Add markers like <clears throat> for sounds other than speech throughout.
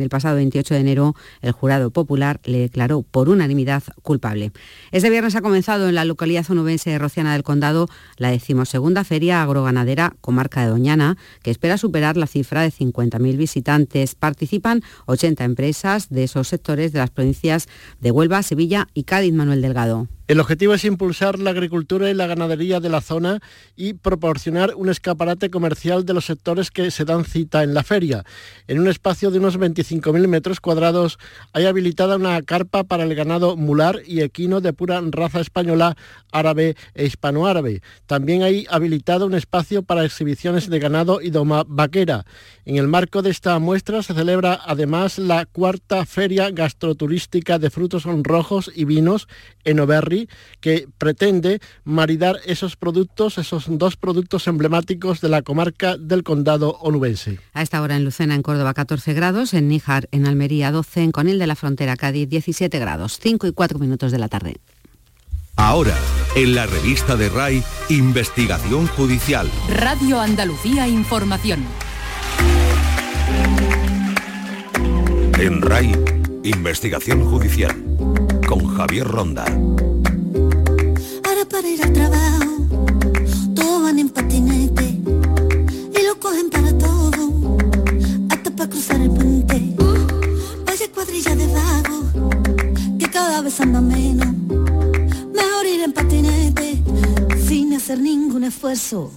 El pasado 28 de enero, el jurado popular le declaró por unanimidad culpable. Este viernes ha comenzado en la localidad onubense de Rociana del Condado la decimosegunda feria agroganadera comarca de Doñana, que espera superar la cifra de 50.000 visitantes. Participan 80 empresas de esos sectores de las provincias de Huelva, Sevilla y Cádiz, Manuel Delgado. El objetivo es impulsar la agricultura y la ganadería de la zona y proporcionar un escaparate comercial de los sectores que se dan cita en la feria. En un espacio de unos 25.000 metros cuadrados hay habilitada una carpa para el ganado mular y equino de pura raza española, árabe e hispanoárabe. También hay habilitado un espacio para exhibiciones de ganado y doma vaquera. En el marco de esta muestra se celebra además la cuarta feria gastroturística de frutos rojos y vinos en Que pretende maridar esos productos, esos dos productos emblemáticos de la comarca del condado onubense. A esta hora en Lucena, en Córdoba, 14 grados, en Níjar, en Almería, 12, en Conil de la Frontera, Cádiz, 17 grados, 5 y 4 minutos de la tarde. Ahora, en la revista de RAI, Investigación Judicial. Radio Andalucía Información. En RAI, Investigación Judicial. Con Javier Ronda. Para ir al trabajo, todos van en patinete y lo cogen para todo, hasta para cruzar el puente. Vaya cuadrilla de vagos, que cada vez anda menos. Mejor ir en patinete, sin hacer ningún esfuerzo.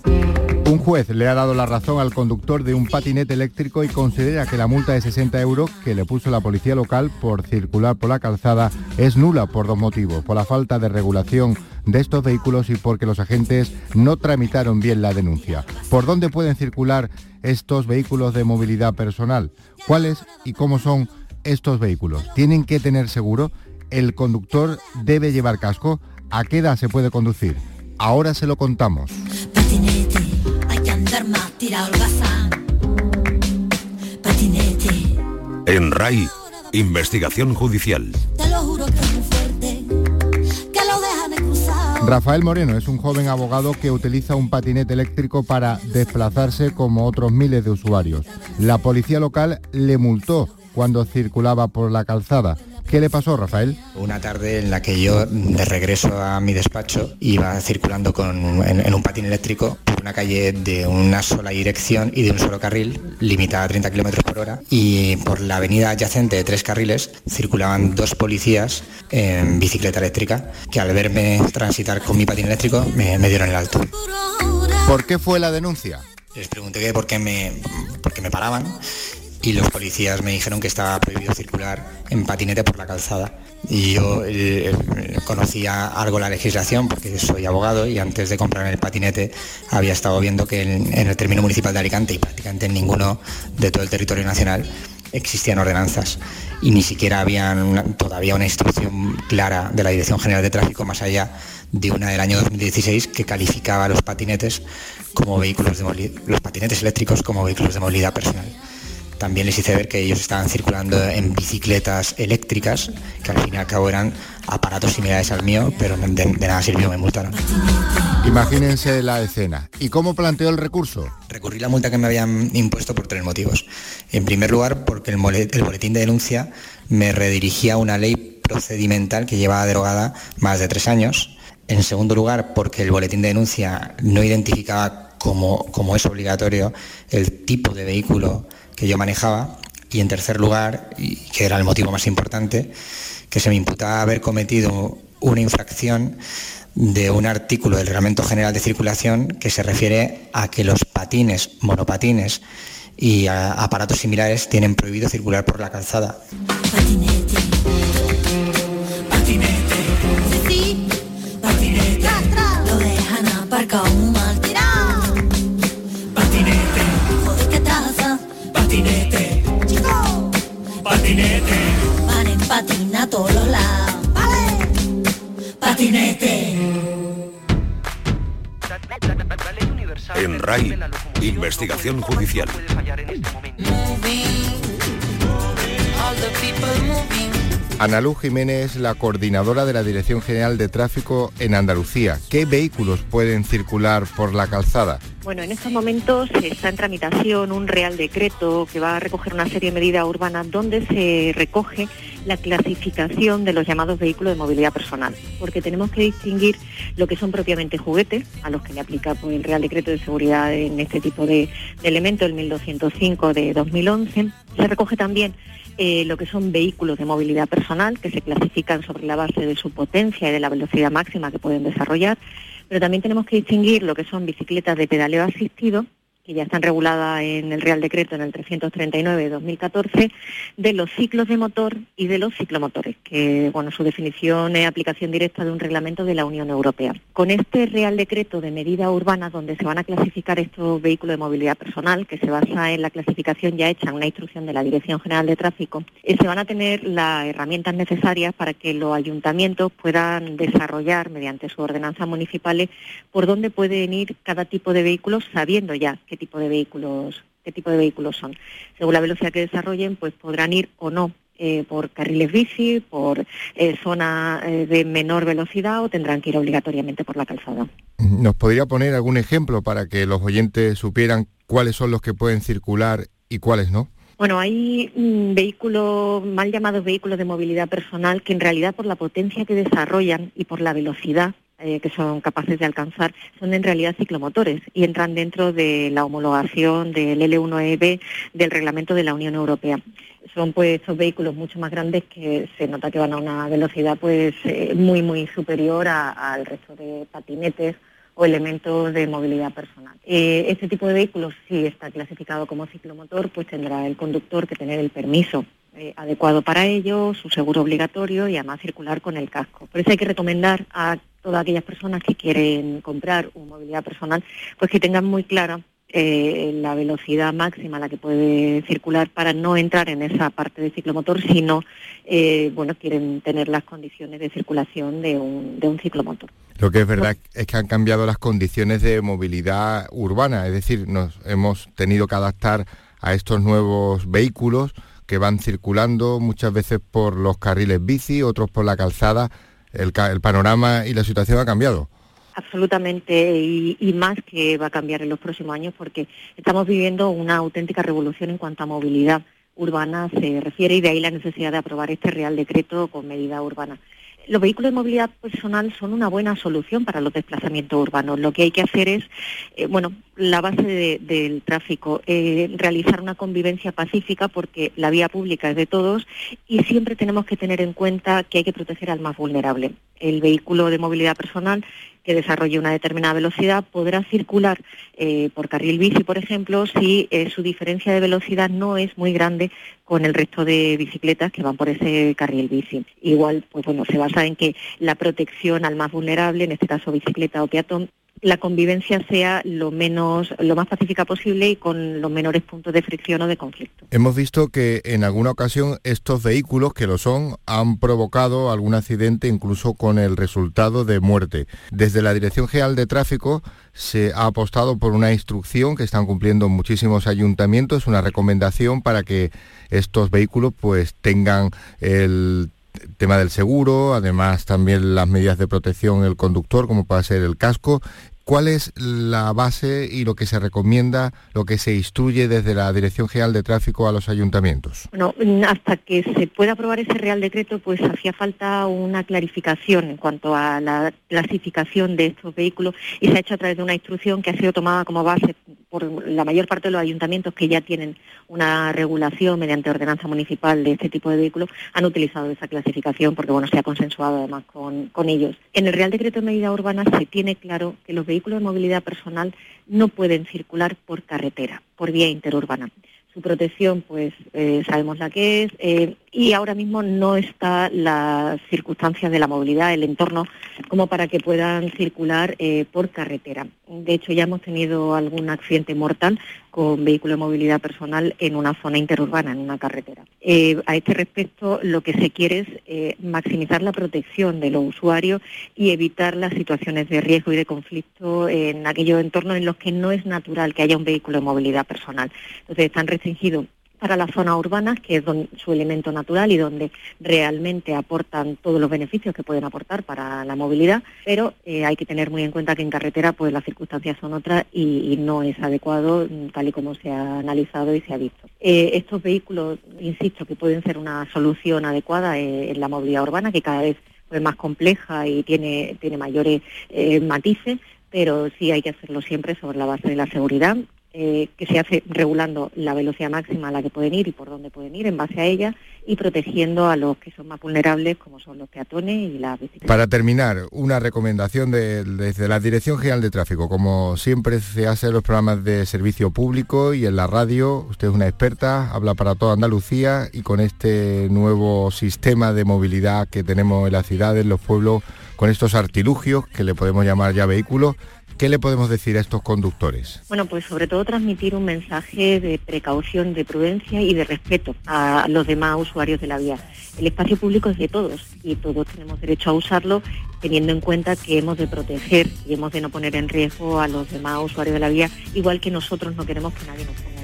Un juez le ha dado la razón al conductor de un patinete eléctrico y considera que la multa de 60 euros que le puso la policía local por circular por la calzada es nula por dos motivos, por la falta de regulación de estos vehículos y porque los agentes no tramitaron bien la denuncia. ¿Por dónde pueden circular estos vehículos de movilidad personal? ¿Cuáles y cómo son estos vehículos? ¿Tienen que tener seguro? ¿El conductor debe llevar casco? ¿A qué edad se puede conducir? Ahora se lo contamos. Patinete, hay que andar más tirado al bazán. Patinete, En RAI, Investigación Judicial. te lo juro que es muy fuerte, que lo dejan. Rafael Moreno es un joven abogado que utiliza un patinete eléctrico para desplazarse como otros miles de usuarios. La policía local le multó cuando circulaba por la calzada. ¿Qué le pasó, Rafael? Una tarde en la que yo, de regreso a mi despacho, iba circulando con, en, en un patín eléctrico por una calle de una sola dirección y de un solo carril, limitada a 30 km por hora, y por la avenida adyacente de tres carriles circulaban dos policías en bicicleta eléctrica que al verme transitar con mi patín eléctrico me, me dieron el alto. ¿Por qué fue la denuncia? Les pregunté que por qué me, por qué me paraban y los policías me dijeron que estaba prohibido circular en patinete por la calzada. Y yo conocía algo la legislación porque soy abogado y antes de comprar el patinete había estado viendo que en, el término municipal de Alicante y prácticamente en ninguno de todo el territorio nacional existían ordenanzas y ni siquiera había todavía una instrucción clara de la Dirección General de Tráfico más allá de una del año 2016 que calificaba los patinetes como vehículos de los patinetes eléctricos como vehículos de movilidad personal. También les hice ver que ellos estaban circulando en bicicletas eléctricas, que al fin y al cabo eran aparatos similares al mío, pero de, de nada sirvió, me multaron. Imagínense la escena. ¿Y cómo planteó el recurso? Recurrí la multa que me habían impuesto por tres motivos. En primer lugar, porque el boletín de denuncia me redirigía a una ley procedimental que llevaba derogada más de tres años. En segundo lugar, porque el boletín de denuncia no identificaba como, como es obligatorio el tipo de vehículo que yo manejaba. Y en tercer lugar, y que era el motivo más importante, que se me imputaba haber cometido una infracción de un artículo del Reglamento General de Circulación que se refiere a que los patines, monopatines y aparatos similares tienen prohibido circular por la calzada. Patinete, sí, patinete, lo dejan aparcado mal patinete, van en patina a todos los lados. Vale, patinete. En RAI, Investigación Judicial. moving, all the people moving, Ana Luz Jiménez es la coordinadora de la Dirección General de Tráfico en Andalucía. ¿Qué vehículos pueden circular por la calzada? Bueno, en estos momentos está en tramitación un real decreto que va a recoger una serie de medidas urbanas donde se recoge la clasificación de los llamados vehículos de movilidad personal, porque tenemos que distinguir lo que son propiamente juguetes, a los que le aplica pues, el Real Decreto de Seguridad en este tipo de, de elementos, el 1205 de 2011. Se recoge también eh, lo que son vehículos de movilidad personal, que se clasifican sobre la base de su potencia y de la velocidad máxima que pueden desarrollar, pero también tenemos que distinguir lo que son bicicletas de pedaleo asistido, que ya están reguladas en el Real Decreto en el 339 de 2014, de los ciclos de motor y de los ciclomotores, que bueno, su definición es aplicación directa de un reglamento de la Unión Europea. Con este Real Decreto de medida urbana, donde se van a clasificar estos vehículos de movilidad personal, que se basa en la clasificación ya hecha en una instrucción de la Dirección General de Tráfico, eh, se van a tener las herramientas necesarias para que los ayuntamientos puedan desarrollar mediante sus ordenanzas municipales por dónde pueden ir cada tipo de vehículos, sabiendo ya qué tipo de vehículos qué tipo de vehículos son. Según la velocidad que desarrollen, pues podrán ir o no eh, por carriles bici, por eh, zona eh, de menor velocidad o tendrán que ir obligatoriamente por la calzada. ¿Nos podría poner algún ejemplo para que los oyentes supieran cuáles son los que pueden circular y cuáles no? Bueno, hay vehículos, mal llamados vehículos de movilidad personal, que en realidad por la potencia que desarrollan y por la velocidad eh, que son capaces de alcanzar son en realidad ciclomotores y entran dentro de la homologación del L1EB del reglamento de la Unión Europea. Son pues esos vehículos mucho más grandes que se nota que van a una velocidad pues eh, muy muy superior al resto de patinetes o elementos de movilidad personal. Eh, este tipo de vehículos, si está clasificado como ciclomotor, pues tendrá el conductor que tener el permiso adecuado para ello, su seguro obligatorio y además circular con el casco. Por eso hay que recomendar a todas aquellas personas que quieren comprar una movilidad personal, pues que tengan muy clara eh, la velocidad máxima a la que puede circular para no entrar en esa parte de ciclomotor, sino, eh, bueno, quieren tener las condiciones de circulación de un, de un ciclomotor. Lo que es verdad es que han cambiado las condiciones de movilidad urbana, es decir, nos hemos tenido que adaptar a estos nuevos vehículos que van circulando muchas veces por los carriles bici, otros por la calzada el, panorama y la situación ha cambiado. Absolutamente, y, más que va a cambiar en los próximos años porque estamos viviendo una auténtica revolución en cuanto a movilidad urbana se refiere y de ahí la necesidad de aprobar este Real Decreto con medida urbana. Los vehículos de movilidad personal son una buena solución para los desplazamientos urbanos. Lo que hay que hacer es, eh, bueno, la base del tráfico, eh, realizar una convivencia pacífica porque la vía pública es de todos y siempre tenemos que tener en cuenta que hay que proteger al más vulnerable. El vehículo de movilidad personal que desarrolle una determinada velocidad podrá circular eh, por carril bici, por ejemplo, si eh, su diferencia de velocidad no es muy grande con el resto de bicicletas que van por ese carril bici. Igual, pues bueno, se basa en que la protección al más vulnerable, en este caso bicicleta o peatón, la convivencia sea lo menos, lo más pacífica posible y con los menores puntos de fricción o de conflicto. Hemos visto que en alguna ocasión estos vehículos, que lo son, han provocado algún accidente incluso con el resultado de muerte. Desde la Dirección General de Tráfico se ha apostado por una instrucción que están cumpliendo muchísimos ayuntamientos, una recomendación para que estos vehículos pues tengan el tema del seguro, además también las medidas de protección el conductor, como puede ser el casco, ¿Cuál es la base y lo que se recomienda, lo que se instruye desde la Dirección General de Tráfico a los ayuntamientos? Bueno, hasta que se pueda aprobar ese Real Decreto, pues hacía falta una clarificación en cuanto a la clasificación de estos vehículos y se ha hecho a través de una instrucción que ha sido tomada como base por la mayor parte de los ayuntamientos que ya tienen una regulación mediante ordenanza municipal de este tipo de vehículos, han utilizado esa clasificación porque bueno se ha consensuado además con, con ellos. En el Real Decreto de Medida Urbana se tiene claro que los vehículos de movilidad personal no pueden circular por carretera, por vía interurbana su protección pues eh, sabemos la que es eh, y ahora mismo no está las circunstancias de la movilidad, el entorno, como para que puedan circular eh, por carretera. De hecho ya hemos tenido algún accidente mortal con vehículo de movilidad personal en una zona interurbana, en una carretera. a este respecto lo que se quiere es maximizar la protección de los usuarios y evitar las situaciones de riesgo y de conflicto en aquellos entornos en los que no es natural que haya un vehículo de movilidad personal. Entonces están restringido para las zonas urbanas, que es su elemento natural y donde realmente aportan todos los beneficios que pueden aportar para la movilidad, pero eh, hay que tener muy en cuenta que en carretera pues las circunstancias son otras y, no es adecuado mm, tal y como se ha analizado y se ha visto. Eh, estos vehículos, insisto, que pueden ser una solución adecuada eh, en la movilidad urbana, que cada vez es más compleja y tiene, tiene mayores matices, pero sí hay que hacerlo siempre sobre la base de la seguridad eh, que se hace regulando la velocidad máxima a la que pueden ir y por dónde pueden ir en base a ella y protegiendo a los que son más vulnerables como son los peatones y las bicicletas. Para terminar, una recomendación desde la Dirección General de Tráfico. Como siempre se hace en los programas de servicio público y en la radio, usted es una experta, habla para toda Andalucía y con este nuevo sistema de movilidad que tenemos en las ciudades, en los pueblos, con estos artilugios que le podemos llamar ya vehículos, ¿Qué le podemos decir a estos conductores? Bueno, pues sobre todo transmitir un mensaje de precaución, de prudencia y de respeto a los demás usuarios de la vía. El espacio público es de todos y todos tenemos derecho a usarlo teniendo en cuenta que hemos de proteger y hemos de no poner en riesgo a los demás usuarios de la vía, igual que nosotros no queremos que nadie nos ponga.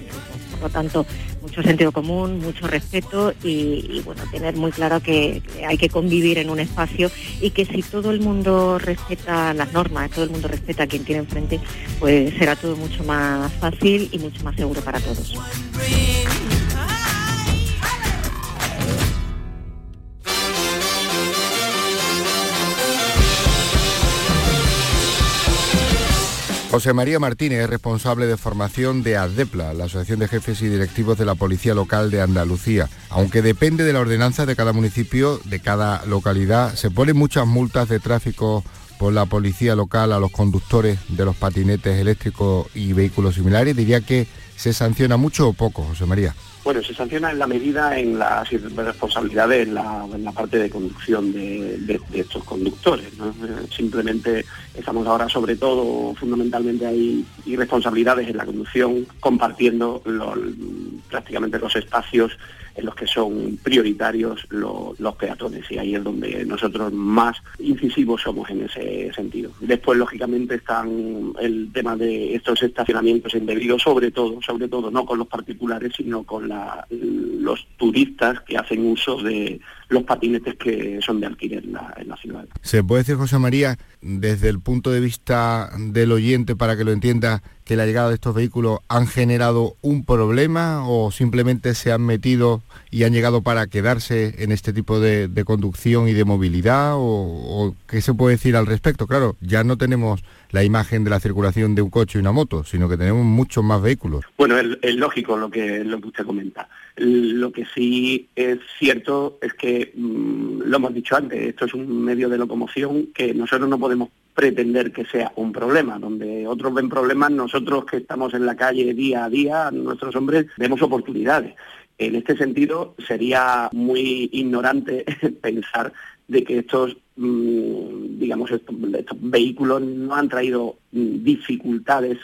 Por lo tanto, mucho sentido común, mucho respeto y, bueno, tener muy claro que, hay que convivir en un espacio y que si todo el mundo respeta las normas, todo el mundo respeta a quien tiene enfrente, pues será todo mucho más fácil y mucho más seguro para todos. José María Martínez es responsable de formación de ADEPLA, la Asociación de Jefes y Directivos de la Policía Local de Andalucía. Aunque depende de la ordenanza de cada municipio, de cada localidad, se ponen muchas multas de tráfico por la policía local a los conductores de los patinetes eléctricos y vehículos similares. Diría que se sanciona mucho o poco, José María. Bueno, se sanciona en la medida en las responsabilidades en la, en la parte de conducción de, estos conductores. Simplemente estamos ahora, sobre todo, fundamentalmente hay irresponsabilidades en la conducción, compartiendo prácticamente los espacios en los que son prioritarios los peatones y ahí es donde nosotros más incisivos somos en ese sentido. Después, lógicamente, están el tema de estos estacionamientos indebidos, sobre todo, sobre todo no con los particulares, sino con los turistas que hacen uso de los patinetes que son de alquiler en la, en la ciudad. ¿Se puede decir, José María, desde el punto de vista del oyente, para que lo entienda, que la llegada de estos vehículos han generado un problema o simplemente se han metido y han llegado para quedarse en este tipo de, conducción y de movilidad? O, qué se puede decir al respecto? Claro, ya no tenemos la imagen de la circulación de un coche y una moto, sino que tenemos muchos más vehículos. Bueno, es, lógico lo que, lo que usted comenta. Lo que sí es cierto es que, mm, lo hemos dicho antes, esto es un medio de locomoción que nosotros no podemos pretender que sea un problema. Donde otros ven problemas, nosotros que estamos en la calle día a día, nuestros hombres, vemos oportunidades. En este sentido, sería muy ignorante <laughs> pensar de que estos, mm, digamos, estos, vehículos no han traído mm, dificultades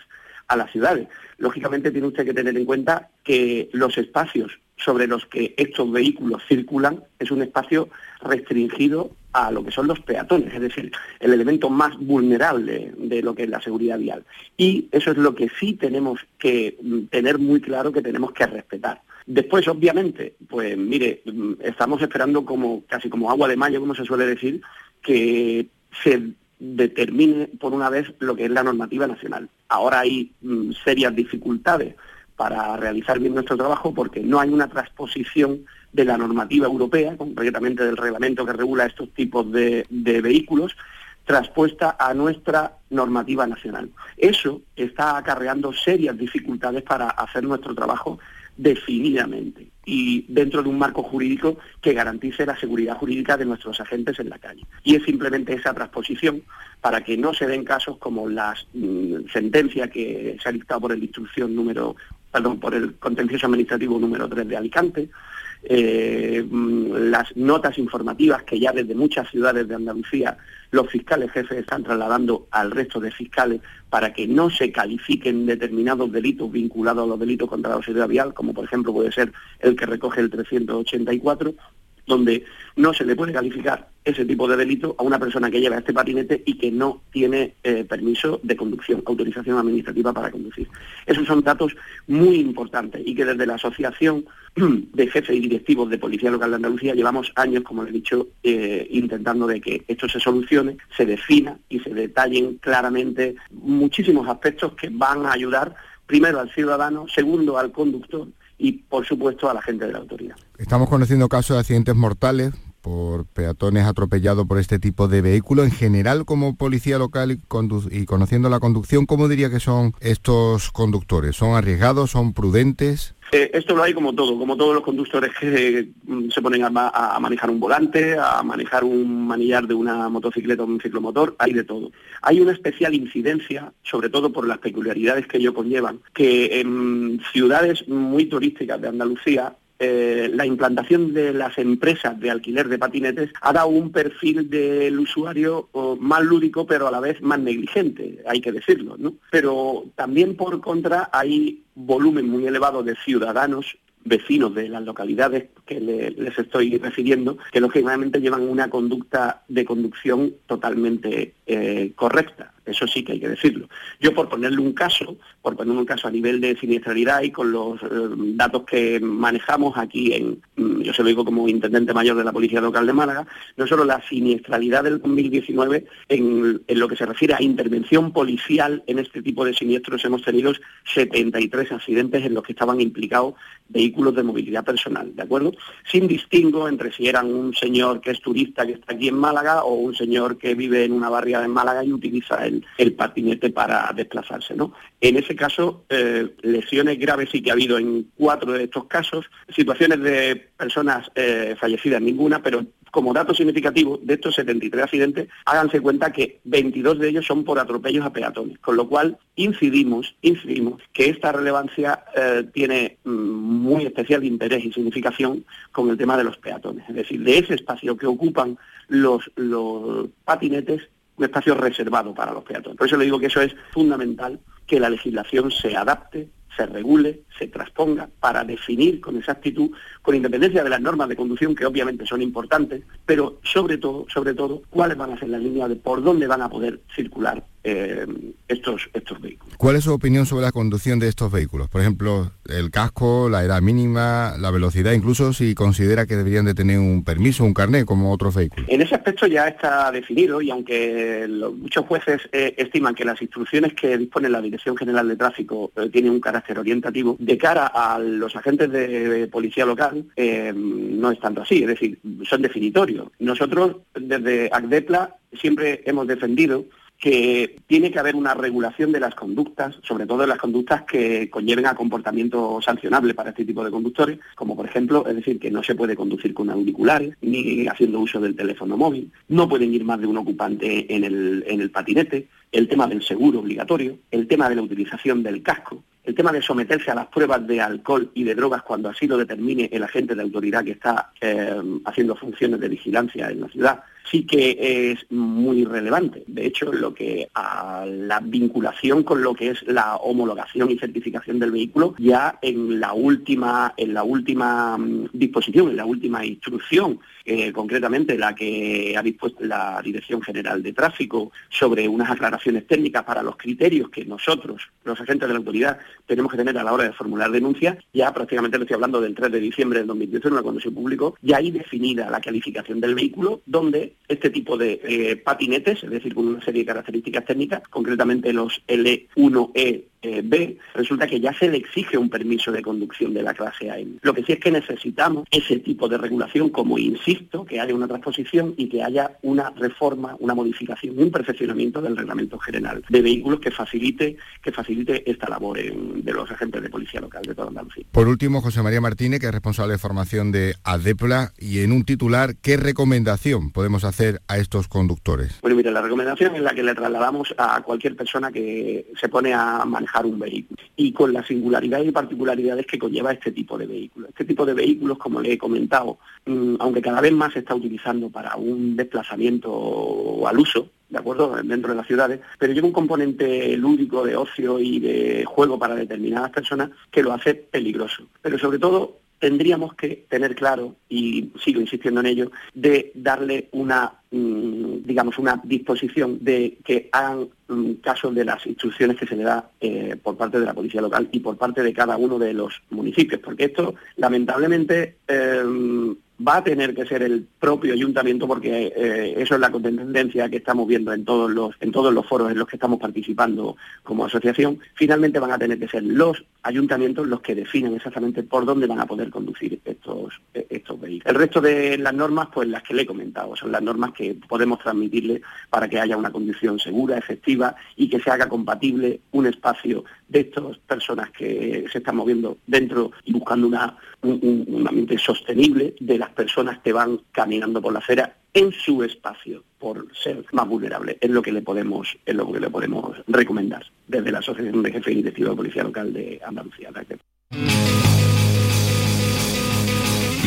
a las ciudades. Lógicamente tiene usted que tener en cuenta que los espacios sobre los que estos vehículos circulan es un espacio restringido a lo que son los peatones, es decir, el elemento más vulnerable de lo que es la seguridad vial. Y eso es lo que sí tenemos que mm, tener muy claro que tenemos que respetar. Después, obviamente, pues mire, estamos esperando como casi como agua de mayo, como se suele decir, que se determine por una vez lo que es la normativa nacional. Ahora hay mm, serias dificultades para realizar bien nuestro trabajo porque no hay una transposición de la normativa europea, concretamente del reglamento que regula estos tipos de, vehículos, transpuesta a nuestra normativa nacional. Eso está acarreando serias dificultades para hacer nuestro trabajo definidamente y dentro de un marco jurídico que garantice la seguridad jurídica de nuestros agentes en la calle. Y es simplemente esa transposición para que no se den casos como las mm, sentencias que se ha dictado por el instrucción número, perdón, por el contencioso administrativo número 3 de Alicante, eh, mm, las notas informativas que ya desde muchas ciudades de Andalucía los fiscales jefes están trasladando al resto de fiscales para que no se califiquen determinados delitos vinculados a los delitos contra la seguridad vial, como por ejemplo puede ser el que recoge el 384, donde no se le puede calificar ese tipo de delito a una persona que lleva este patinete y que no tiene eh, permiso de conducción, autorización administrativa para conducir. Esos son datos muy importantes y que desde la Asociación <clears throat> de Jefes y Directivos de Policía Local de Andalucía llevamos años, como he dicho, eh, intentando de que esto se solucione, se defina y se detallen claramente muchísimos aspectos que van a ayudar primero al ciudadano, segundo al conductor y, por supuesto, a la gente de la autoridad. Estamos conociendo casos de accidentes mortales por peatones atropellados por este tipo de vehículo. En general, como policía local y, conociendo la conducción, ¿cómo diría que son estos conductores? ¿Son arriesgados? ¿Son prudentes? Eh, esto lo hay como todo, como todos los conductores que mm, se ponen a, manejar un volante, a manejar un manillar de una motocicleta o un ciclomotor, hay de todo. Hay una especial incidencia, sobre todo por las peculiaridades que ello conllevan, que en ciudades muy turísticas de Andalucía eh, la implantación de las empresas de alquiler de patinetes ha dado un perfil del usuario más lúdico, pero a la vez más negligente, hay que decirlo, ¿no? Pero también por contra hay volumen muy elevado de ciudadanos vecinos de las localidades que les estoy refiriendo, que lógicamente llevan una conducta de conducción totalmente eh, correcta. Eso sí que hay que decirlo. Yo por ponerle un caso, por ponerle un caso a nivel de siniestralidad y con los eh, datos que manejamos aquí en, mm, yo se lo digo como intendente mayor de la Policía Local de Málaga, no solo la siniestralidad del 2019 en, en lo que se refiere a intervención policial en este tipo de siniestros hemos tenido 73 accidentes en los que estaban implicados vehículos de movilidad personal, ¿de acuerdo? Sin distingo entre si eran un señor que es turista que está aquí en Málaga o un señor que vive en una barriada en Málaga y utiliza el, patinete para desplazarse, ¿no? En ese caso, eh, lesiones graves sí que ha habido en cuatro de estos casos, situaciones de personas eh, fallecidas ninguna, pero como dato significativo de estos 73 accidentes, háganse cuenta que 22 de ellos son por atropellos a peatones, con lo cual incidimos, incidimos que esta relevancia eh, tiene mm, muy especial interés y significación con el tema de los peatones, es decir, de ese espacio que ocupan los patinetes, un espacio reservado para los peatones. Por eso le digo que eso es fundamental, que la legislación se adapte se regule, se transponga para definir con exactitud, con independencia de las normas de conducción que obviamente son importantes, pero sobre todo, sobre todo, cuáles van a ser las líneas de por dónde van a poder circular eh, estos, estos vehículos. ¿Cuál es su opinión sobre la conducción de estos vehículos? Por ejemplo, el casco, la edad mínima, la velocidad, incluso si considera que deberían de tener un permiso, un carnet como otros vehículos. En ese aspecto ya está definido y aunque muchos jueces eh, estiman que las instrucciones que dispone la Dirección General de Tráfico eh, tienen un carácter orientativo, de cara a los agentes de, policía local no es tanto así, es decir, son definitorios. Nosotros desde ACDEPLA siempre hemos defendido que tiene que haber una regulación de las conductas, sobre todo de las conductas que conlleven a comportamiento sancionable para este tipo de conductores, como por ejemplo, es decir, que no se puede conducir con auriculares ni haciendo uso del teléfono móvil, no pueden ir más de un ocupante en el, en el patinete, el tema del seguro obligatorio, el tema de la utilización del casco, el tema de someterse a las pruebas de alcohol y de drogas cuando así lo determine el agente de autoridad que está eh, haciendo funciones de vigilancia en la ciudad, sí que es muy relevante. De hecho, lo que a la vinculación con lo que es la homologación y certificación del vehículo, ya en la última, en la última mm, disposición, en la última instrucción, eh, concretamente la que ha dispuesto la Dirección General de Tráfico sobre unas aclaraciones técnicas para los criterios que nosotros, los agentes de la autoridad, tenemos que tener a la hora de formular denuncias, ya prácticamente le estoy hablando del 3 de diciembre del 2019, cuando se publicó, ya hay definida la calificación del vehículo, donde este tipo de eh, patinetes, es decir, con una serie de características técnicas, concretamente los L1E eh, B, resulta que ya se le exige un permiso de conducción de la clase A. Lo que sí es que necesitamos ese tipo de regulación, como insisto, que haya una transposición y que haya una reforma, una modificación, un perfeccionamiento del reglamento general de vehículos que facilite, que facilite esta labor de los agentes de policía local de toda Andalucía. Por último, José María Martínez, que es responsable de formación de ADEPLA, y en un titular, ¿qué recomendación podemos hacer a estos conductores? Bueno, mire, la recomendación es la que le trasladamos a cualquier persona que se pone a manejar un vehículo y con las singularidades y particularidades que conlleva este tipo de vehículos. Este tipo de vehículos, como le he comentado, mm, aunque cada vez más se está utilizando para un desplazamiento al uso, ¿de acuerdo?, dentro de las ciudades, pero lleva un componente lúdico de ocio y de juego para determinadas personas que lo hace peligroso. Pero sobre todo tendríamos que tener claro, y sigo insistiendo en ello, de darle una, mm, digamos, una disposición de que hagan mm, caso de las instrucciones que se le da eh, por parte de la policía local y por parte de cada uno de los municipios, porque esto, lamentablemente, eh, va a tener que ser el propio ayuntamiento porque eh, eso es la tendencia que estamos viendo en todos los en todos los foros en los que estamos participando como asociación. Finalmente van a tener que ser los ayuntamientos los que definen exactamente por dónde van a poder conducir estos estos vehículos. El resto de las normas pues las que le he comentado son las normas que podemos transmitirle para que haya una conducción segura efectiva y que se haga compatible un espacio de estas personas que se están moviendo dentro y buscando una un, ambiente sostenible de las personas que van caminando por la acera en su espacio por ser más vulnerable. Es lo que le podemos, es lo que le podemos recomendar desde la Asociación de Jefes y de Policía Local de Andalucía.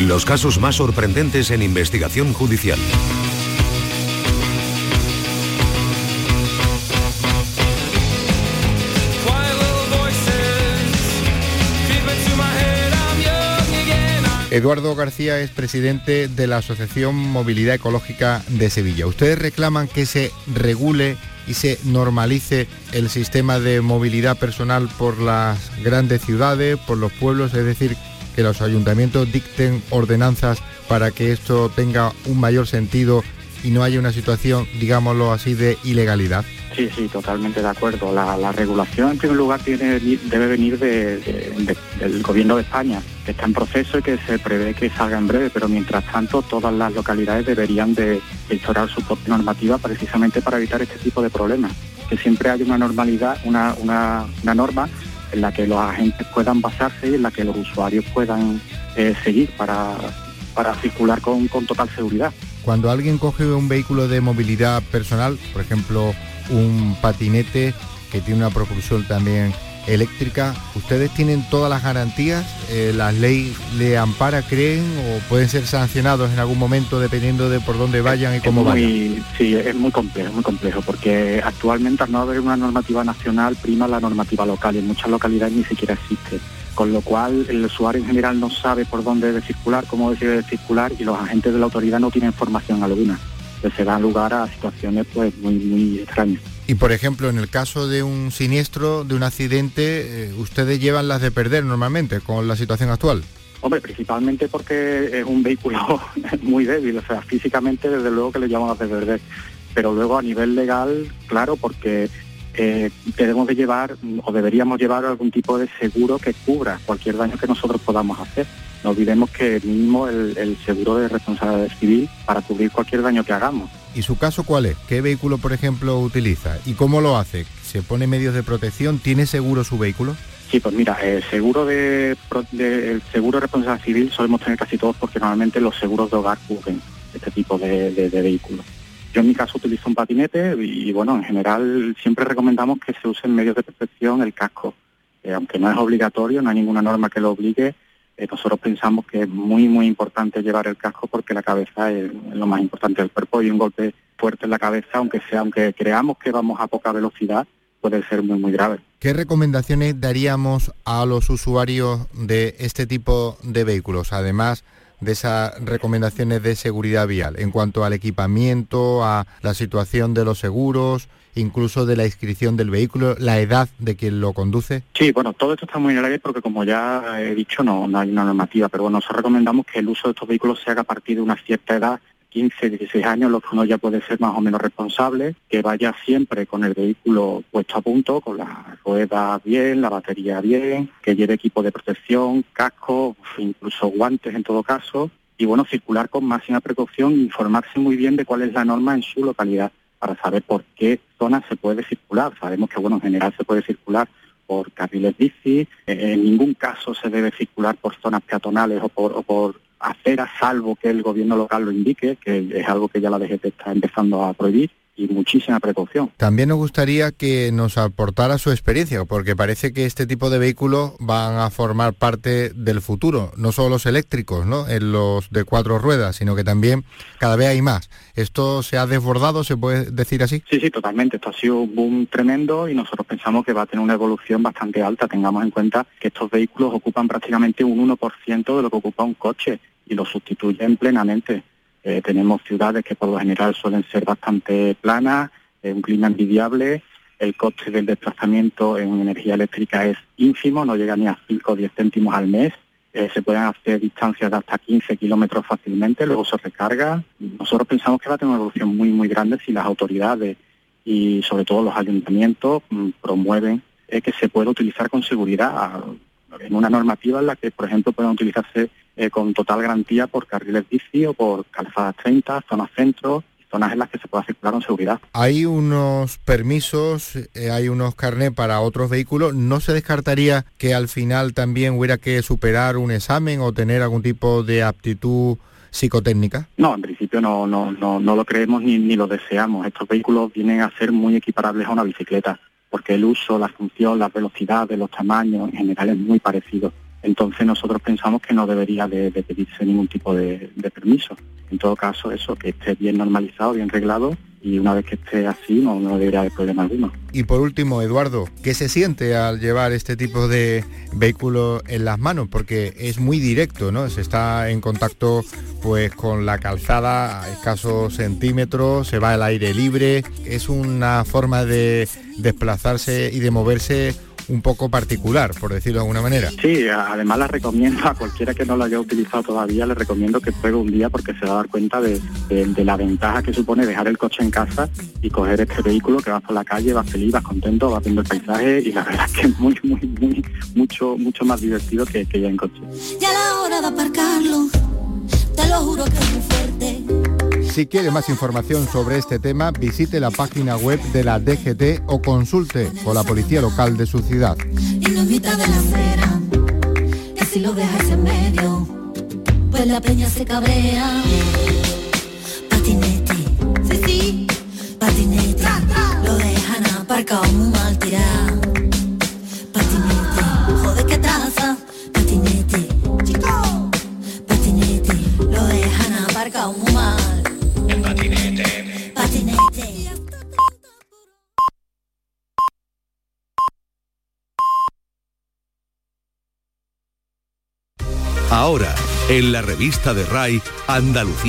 Los casos más sorprendentes en investigación judicial. Eduardo García es presidente de la Asociación Movilidad Ecológica de Sevilla. Ustedes reclaman que se regule y se normalice el sistema de movilidad personal por las grandes ciudades, por los pueblos, es decir, que los ayuntamientos dicten ordenanzas para que esto tenga un mayor sentido y no haya una situación, digámoslo así, de ilegalidad. Sí, sí, totalmente de acuerdo. La, regulación, en primer lugar, tiene, debe venir del Gobierno de España, que está en proceso y que se prevé que salga en breve, pero mientras tanto todas las localidades deberían de, instaurar su propia normativa precisamente para evitar este tipo de problemas. Que siempre haya una normalidad, una, norma en la que los agentes puedan basarse y en la que los usuarios puedan eh, seguir para, para circular con, con total seguridad. Cuando alguien coge un vehículo de movilidad personal, por ejemplo, un patinete que tiene una propulsión también eléctrica. ¿Ustedes tienen todas las garantías? Eh, ¿La ley le ampara, creen, o pueden ser sancionados en algún momento dependiendo de por dónde vayan y cómo vayan? Sí, es muy complejo, muy complejo, porque actualmente al no haber una normativa nacional prima la normativa local y en muchas localidades ni siquiera existe. Con lo cual el usuario en general no sabe por dónde debe circular, cómo debe circular y los agentes de la autoridad no tienen información alguna se dan lugar a situaciones pues muy, muy extrañas. Y por ejemplo, en el caso de un siniestro, de un accidente, eh, ustedes llevan las de perder normalmente con la situación actual. Hombre, principalmente porque es un vehículo <laughs> muy débil, o sea, físicamente desde luego que le las de perder, pero luego a nivel legal, claro, porque eh, debemos de llevar o deberíamos llevar algún tipo de seguro que cubra cualquier daño que nosotros podamos hacer. No olvidemos que mínimo el, seguro de responsabilidad civil para cubrir cualquier daño que hagamos. ¿Y su caso cuál es? ¿Qué vehículo, por ejemplo, utiliza? ¿Y cómo lo hace? ¿Se pone medios de protección? ¿Tiene seguro su vehículo? Sí, pues mira, el seguro de, el seguro de responsabilidad civil solemos tener casi todos porque normalmente los seguros de hogar cubren este tipo de, vehículos. Yo en mi caso utilizo un patinete y bueno, en general siempre recomendamos que se usen medios de protección, el casco. Eh, aunque no es obligatorio, no hay ninguna norma que lo obligue, eh, nosotros pensamos que es muy, muy importante llevar el casco porque la cabeza es, lo más importante del cuerpo y un golpe fuerte en la cabeza, aunque sea, aunque creamos que vamos a poca velocidad, puede ser muy, muy grave. ¿Qué recomendaciones daríamos a los usuarios de este tipo de vehículos, además de esas recomendaciones de seguridad vial, en cuanto al equipamiento, a la situación de los seguros, incluso de la inscripción del vehículo, la edad de quien lo conduce? Sí, bueno, todo esto está muy en el aire porque como ya he dicho no, no hay una normativa, pero bueno, nosotros recomendamos que el uso de estos vehículos se haga a partir de una cierta edad 15, 16 años, lo que uno ya puede ser más o menos responsable, que vaya siempre con el vehículo puesto a punto, con la rueda bien, la batería bien, que lleve equipo de protección, casco, incluso guantes en todo caso, y bueno, circular con máxima precaución, informarse muy bien de cuál es la norma en su localidad para saber por qué zona se puede circular. Sabemos que, bueno, en general se puede circular por carriles bici, en ningún caso se debe circular por zonas peatonales o por, o por aceras, salvo que el gobierno local lo indique, que es algo que ya la DGT está empezando a prohibir. y muchísima precaución. También nos gustaría que nos aportara su experiencia, porque parece que este tipo de vehículos van a formar parte del futuro, no solo los eléctricos, ¿no? En los de cuatro ruedas, sino que también cada vez hay más. ¿Esto se ha desbordado, se puede decir así? Sí, sí, totalmente. Esto ha sido un boom tremendo y nosotros pensamos que va a tener una evolución bastante alta. Tengamos en cuenta que estos vehículos ocupan prácticamente un 1% de lo que ocupa un coche y lo sustituyen plenamente. Eh, tenemos ciudades que por lo general suelen ser bastante planas, eh, un clima envidiable, el coste del desplazamiento en energía eléctrica es ínfimo, no llega ni a 5 o 10 céntimos al mes, eh, se pueden hacer distancias de hasta 15 kilómetros fácilmente, luego se recarga. Nosotros pensamos que va a tener una evolución muy, muy grande si las autoridades y sobre todo los ayuntamientos mm, promueven que se pueda utilizar con seguridad en una normativa en la que, por ejemplo, puedan utilizarse eh, con total garantía por carriles bici o por calzadas 30, zonas centro, zonas en las que se pueda circular con seguridad. Hay unos permisos, eh, hay unos carnés para otros vehículos. ¿No se descartaría que al final también hubiera que superar un examen o tener algún tipo de aptitud psicotécnica? No, en principio no, no, no, no lo creemos ni, ni lo deseamos. Estos vehículos vienen a ser muy equiparables a una bicicleta, porque el uso, la función, las velocidades, los tamaños en general es muy parecido. Entonces nosotros pensamos que no debería de, pedirse ningún tipo de, permiso. En todo caso, eso, que esté bien normalizado, bien reglado y una vez que esté así no, no debería haber problema alguno. Y por último, Eduardo, ¿qué se siente al llevar este tipo de vehículo en las manos? Porque es muy directo, ¿no? Se está en contacto pues con la calzada a escasos centímetros, se va al aire libre, es una forma de desplazarse y de moverse un poco particular, por decirlo de alguna manera. Sí, además la recomiendo a cualquiera que no lo haya utilizado todavía, le recomiendo que pruebe un día porque se va a dar cuenta de, la ventaja que supone dejar el coche en casa y coger este vehículo que vas por la calle, vas feliz, vas contento, vas viendo el paisaje y la <laughs> verdad es que es muy, muy, muy, mucho, mucho más divertido que, que ya en coche. Ya la hora de aparcarlo, te lo juro que es muy fuerte si quiere más información sobre este tema, visite la página web de la DGT o consulte con la policía local de su ciudad. Pues sí, sí, lo dejan aparcado muy mal tirado. Ahora, en la revista de RAI, Andalucía.